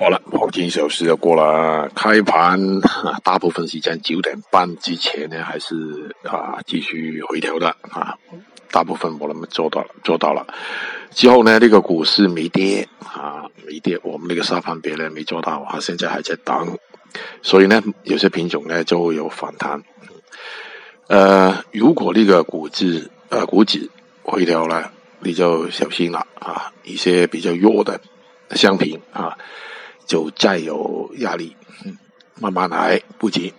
好了，黄金小时又过了，开盘啊 大部分时间九点半之前呢，还是啊继续回调的啊，大部分我们做到了，做到了。之后呢，这个股市没跌啊，没跌，我们那个沙盘别人没做到啊，现在还在等，所以呢，有些品种呢就会有反弹。呃，如果那个股指呃股指回调了，你就小心了啊，一些比较弱的商品啊。就再有压力，慢慢来，不急。